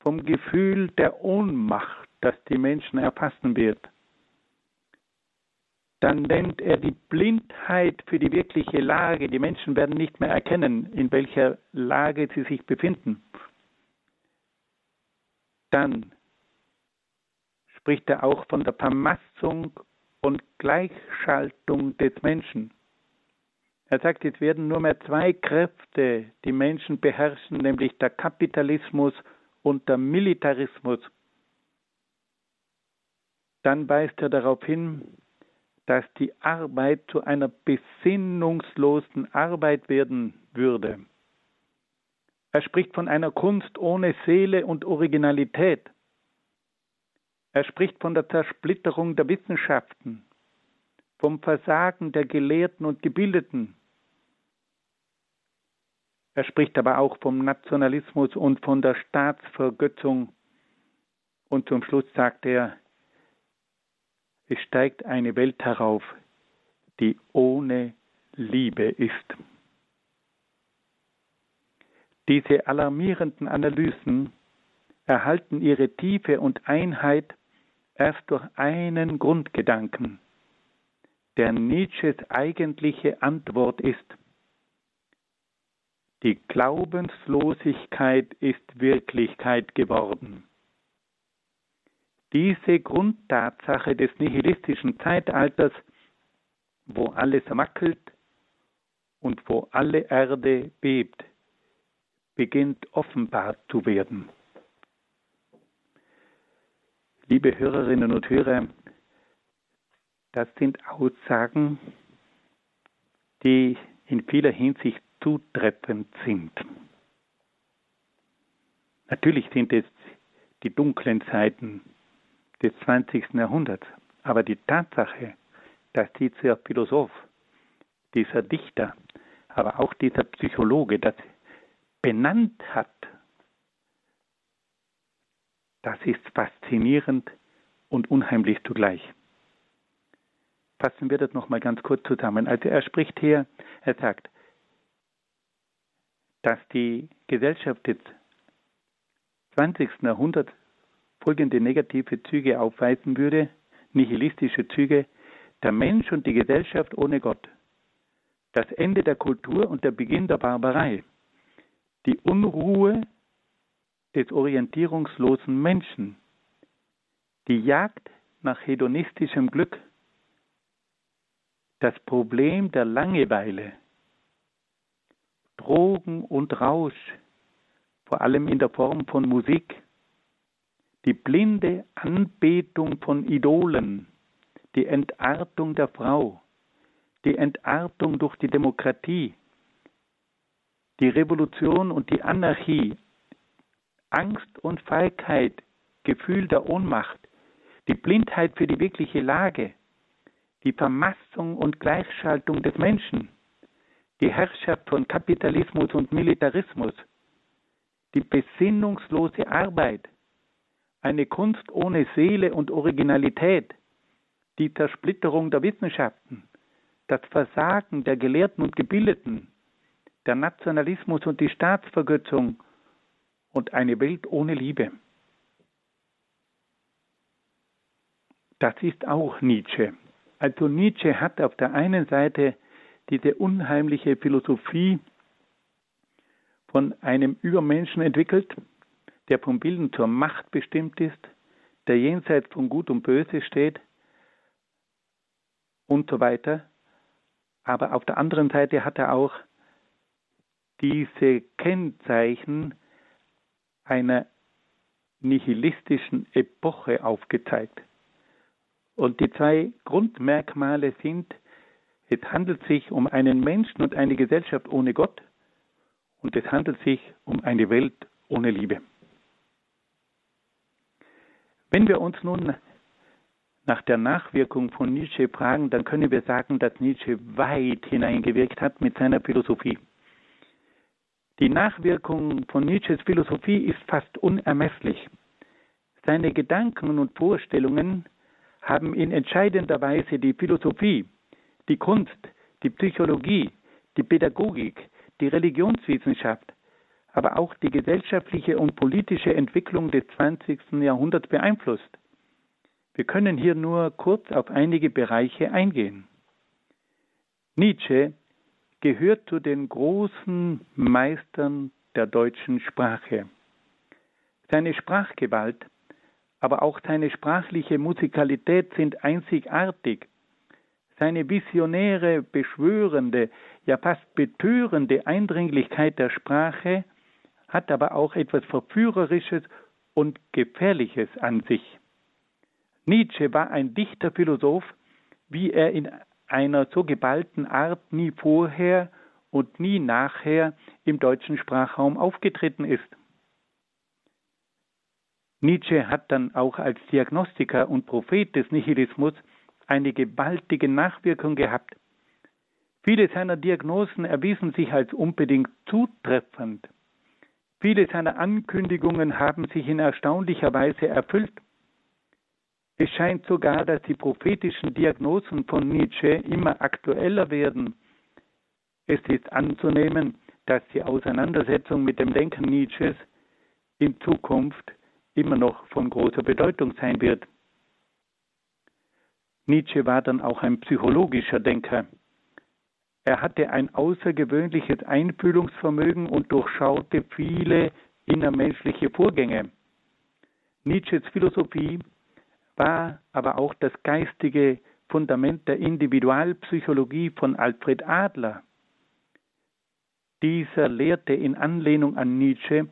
vom Gefühl der Ohnmacht das die Menschen erfassen wird. Dann nennt er die Blindheit für die wirkliche Lage. Die Menschen werden nicht mehr erkennen, in welcher Lage sie sich befinden. Dann spricht er auch von der Vermassung und Gleichschaltung des Menschen. Er sagt, es werden nur mehr zwei Kräfte die Menschen beherrschen, nämlich der Kapitalismus und der Militarismus dann weist er darauf hin, dass die Arbeit zu einer besinnungslosen Arbeit werden würde. Er spricht von einer Kunst ohne Seele und Originalität. Er spricht von der Zersplitterung der Wissenschaften, vom Versagen der Gelehrten und Gebildeten. Er spricht aber auch vom Nationalismus und von der Staatsvergötzung. Und zum Schluss sagt er, es steigt eine Welt herauf, die ohne Liebe ist. Diese alarmierenden Analysen erhalten ihre Tiefe und Einheit erst durch einen Grundgedanken, der Nietzsches eigentliche Antwort ist. Die Glaubenslosigkeit ist Wirklichkeit geworden. Diese Grundtatsache des nihilistischen Zeitalters, wo alles wackelt und wo alle Erde bebt, beginnt offenbar zu werden. Liebe Hörerinnen und Hörer, das sind Aussagen, die in vieler Hinsicht zutreffend sind. Natürlich sind es die dunklen Seiten des 20. Jahrhunderts. Aber die Tatsache, dass dieser Philosoph, dieser Dichter, aber auch dieser Psychologe das benannt hat, das ist faszinierend und unheimlich zugleich. Fassen wir das nochmal ganz kurz zusammen. Also er spricht hier, er sagt, dass die Gesellschaft des 20. Jahrhunderts folgende negative Züge aufweisen würde, nihilistische Züge, der Mensch und die Gesellschaft ohne Gott, das Ende der Kultur und der Beginn der Barbarei, die Unruhe des orientierungslosen Menschen, die Jagd nach hedonistischem Glück, das Problem der Langeweile, Drogen und Rausch, vor allem in der Form von Musik, die blinde Anbetung von Idolen, die Entartung der Frau, die Entartung durch die Demokratie, die Revolution und die Anarchie, Angst und Feigheit, Gefühl der Ohnmacht, die Blindheit für die wirkliche Lage, die Vermassung und Gleichschaltung des Menschen, die Herrschaft von Kapitalismus und Militarismus, die besinnungslose Arbeit, eine Kunst ohne Seele und Originalität, die Zersplitterung der Wissenschaften, das Versagen der Gelehrten und Gebildeten, der Nationalismus und die Staatsvergötzung. Und eine Welt ohne Liebe. Das ist auch Nietzsche. Also Nietzsche hat auf der einen Seite diese unheimliche Philosophie von einem Übermenschen entwickelt, der vom Willen zur Macht bestimmt ist, der jenseits von Gut und Böse steht und so weiter. Aber auf der anderen Seite hat er auch diese Kennzeichen einer nihilistischen Epoche aufgezeigt. Und die zwei Grundmerkmale sind, es handelt sich um einen Menschen und eine Gesellschaft ohne Gott und es handelt sich um eine Welt ohne Liebe. Wenn wir uns nun nach der Nachwirkung von Nietzsche fragen, dann können wir sagen, dass Nietzsche weit hineingewirkt hat mit seiner Philosophie. Die Nachwirkung von Nietzsches Philosophie ist fast unermesslich. Seine Gedanken und Vorstellungen haben in entscheidender Weise die Philosophie, die Kunst, die Psychologie, die Pädagogik, die Religionswissenschaft, aber auch die gesellschaftliche und politische Entwicklung des 20. Jahrhunderts beeinflusst. Wir können hier nur kurz auf einige Bereiche eingehen. Nietzsche gehört zu den großen Meistern der deutschen Sprache. Seine Sprachgewalt, aber auch seine sprachliche Musikalität sind einzigartig seine visionäre, beschwörende, ja fast betörende Eindringlichkeit der Sprache hat aber auch etwas Verführerisches und Gefährliches an sich. Nietzsche war ein dichter Philosoph, wie er in einer so geballten Art nie vorher und nie nachher im deutschen Sprachraum aufgetreten ist. Nietzsche hat dann auch als Diagnostiker und Prophet des Nihilismus eine gewaltige Nachwirkung gehabt. Viele seiner Diagnosen erwiesen sich als unbedingt zutreffend. Viele seiner Ankündigungen haben sich in erstaunlicher Weise erfüllt. Es scheint sogar, dass die prophetischen Diagnosen von Nietzsche immer aktueller werden. Es ist anzunehmen, dass die Auseinandersetzung mit dem Denken Nietzsches in Zukunft immer noch von großer Bedeutung sein wird. Nietzsche war dann auch ein psychologischer Denker. Er hatte ein außergewöhnliches Einfühlungsvermögen und durchschaute viele innermenschliche Vorgänge. Nietzsches Philosophie war aber auch das geistige Fundament der Individualpsychologie von Alfred Adler. Dieser lehrte in Anlehnung an Nietzsche,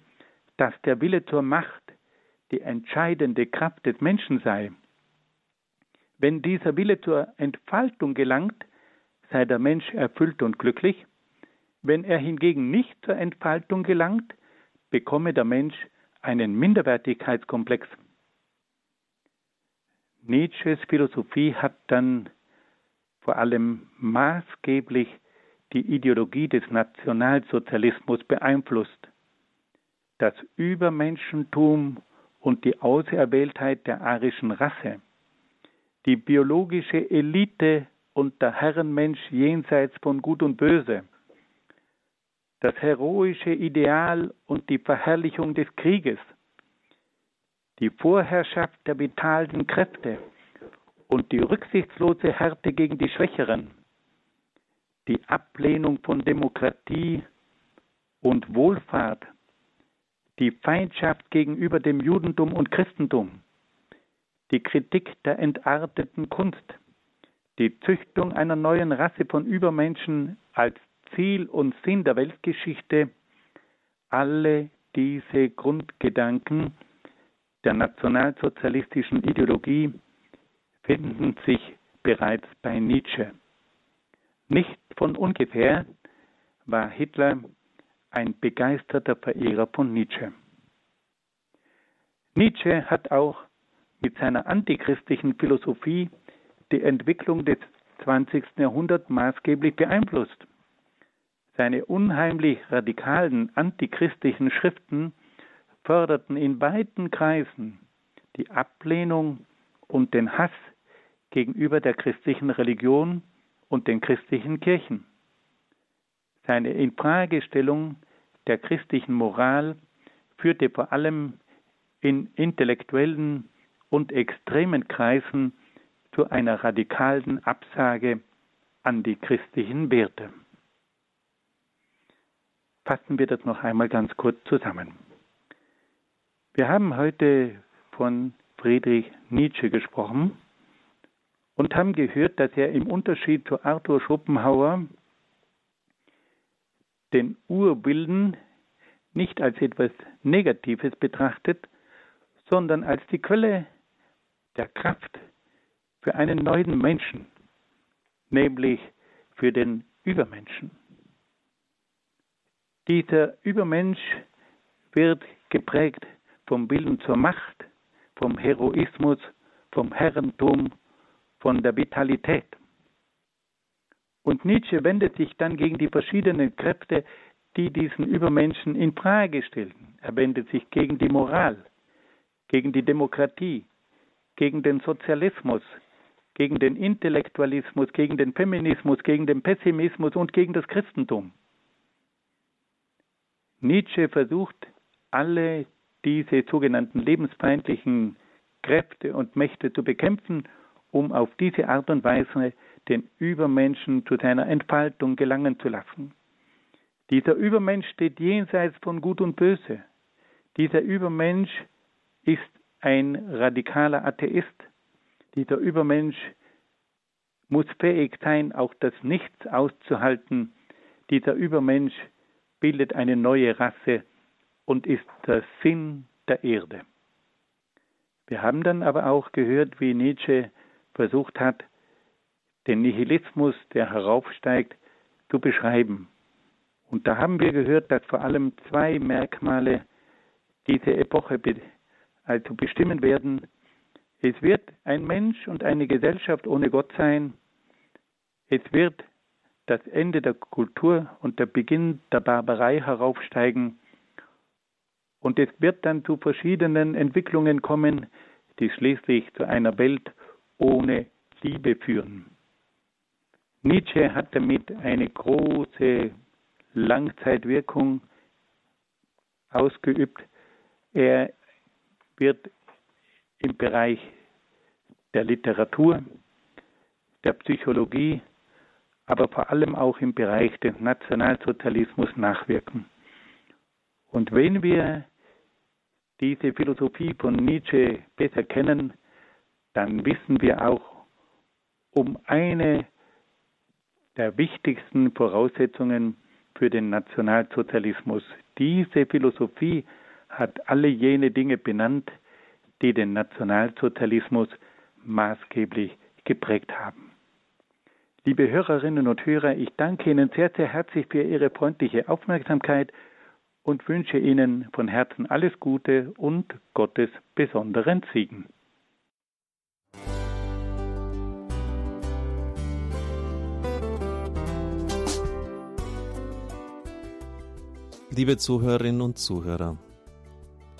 dass der Wille zur Macht die entscheidende Kraft des Menschen sei. Wenn dieser Wille zur Entfaltung gelangt, sei der Mensch erfüllt und glücklich. Wenn er hingegen nicht zur Entfaltung gelangt, bekomme der Mensch einen Minderwertigkeitskomplex. Nietzsches Philosophie hat dann vor allem maßgeblich die Ideologie des Nationalsozialismus beeinflusst. Das Übermenschentum und die Auserwähltheit der arischen Rasse, die biologische Elite und der Herrenmensch jenseits von Gut und Böse, das heroische Ideal und die Verherrlichung des Krieges, die Vorherrschaft der vitalen Kräfte und die rücksichtslose Härte gegen die Schwächeren, die Ablehnung von Demokratie und Wohlfahrt, die Feindschaft gegenüber dem Judentum und Christentum, die Kritik der entarteten Kunst, die Züchtung einer neuen Rasse von Übermenschen als Ziel und Sinn der Weltgeschichte, alle diese Grundgedanken der nationalsozialistischen Ideologie finden sich bereits bei Nietzsche. Nicht von ungefähr war Hitler ein begeisterter Verehrer von Nietzsche. Nietzsche hat auch mit seiner antichristlichen Philosophie die Entwicklung des 20. Jahrhunderts maßgeblich beeinflusst. Seine unheimlich radikalen antichristlichen Schriften förderten in weiten Kreisen die Ablehnung und den Hass gegenüber der christlichen Religion und den christlichen Kirchen. Seine Infragestellung der christlichen Moral führte vor allem in intellektuellen und extremen Kreisen zu einer radikalen Absage an die christlichen Werte. Fassen wir das noch einmal ganz kurz zusammen. Wir haben heute von Friedrich Nietzsche gesprochen und haben gehört, dass er im Unterschied zu Arthur Schopenhauer den Urbilden nicht als etwas Negatives betrachtet, sondern als die Quelle der Kraft für einen neuen Menschen, nämlich für den Übermenschen. Dieser Übermensch wird geprägt vom Willen zur Macht, vom Heroismus, vom Herrentum, von der Vitalität. Und Nietzsche wendet sich dann gegen die verschiedenen Kräfte, die diesen Übermenschen in Frage stellen. Er wendet sich gegen die Moral, gegen die Demokratie, gegen den Sozialismus, gegen den Intellektualismus, gegen den Feminismus, gegen den Pessimismus und gegen das Christentum. Nietzsche versucht, alle diese sogenannten lebensfeindlichen Kräfte und Mächte zu bekämpfen, um auf diese Art und Weise den Übermenschen zu seiner Entfaltung gelangen zu lassen. Dieser Übermensch steht jenseits von Gut und Böse. Dieser Übermensch ist ein radikaler Atheist. Dieser Übermensch muss fähig sein, auch das Nichts auszuhalten. Dieser Übermensch bildet eine neue Rasse und ist der Sinn der Erde. Wir haben dann aber auch gehört, wie Nietzsche versucht hat, den Nihilismus, der heraufsteigt, zu beschreiben. Und da haben wir gehört, dass vor allem zwei Merkmale diese Epoche also bestimmen werden. Es wird ein Mensch und eine Gesellschaft ohne Gott sein. Es wird das Ende der Kultur und der Beginn der Barbarei heraufsteigen. Und es wird dann zu verschiedenen Entwicklungen kommen, die schließlich zu einer Welt ohne Liebe führen. Nietzsche hat damit eine große Langzeitwirkung ausgeübt. Er wird im Bereich der Literatur, der Psychologie, aber vor allem auch im Bereich des Nationalsozialismus nachwirken. Und wenn wir diese Philosophie von Nietzsche besser kennen, dann wissen wir auch um eine der wichtigsten Voraussetzungen für den Nationalsozialismus. Diese Philosophie hat alle jene Dinge benannt, die den Nationalsozialismus maßgeblich geprägt haben. Liebe Hörerinnen und Hörer, ich danke Ihnen sehr, sehr herzlich für Ihre freundliche Aufmerksamkeit und wünsche Ihnen von Herzen alles Gute und Gottes besonderen Segen. Liebe Zuhörerinnen und Zuhörer,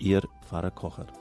Ihr Pfarrer Kocher.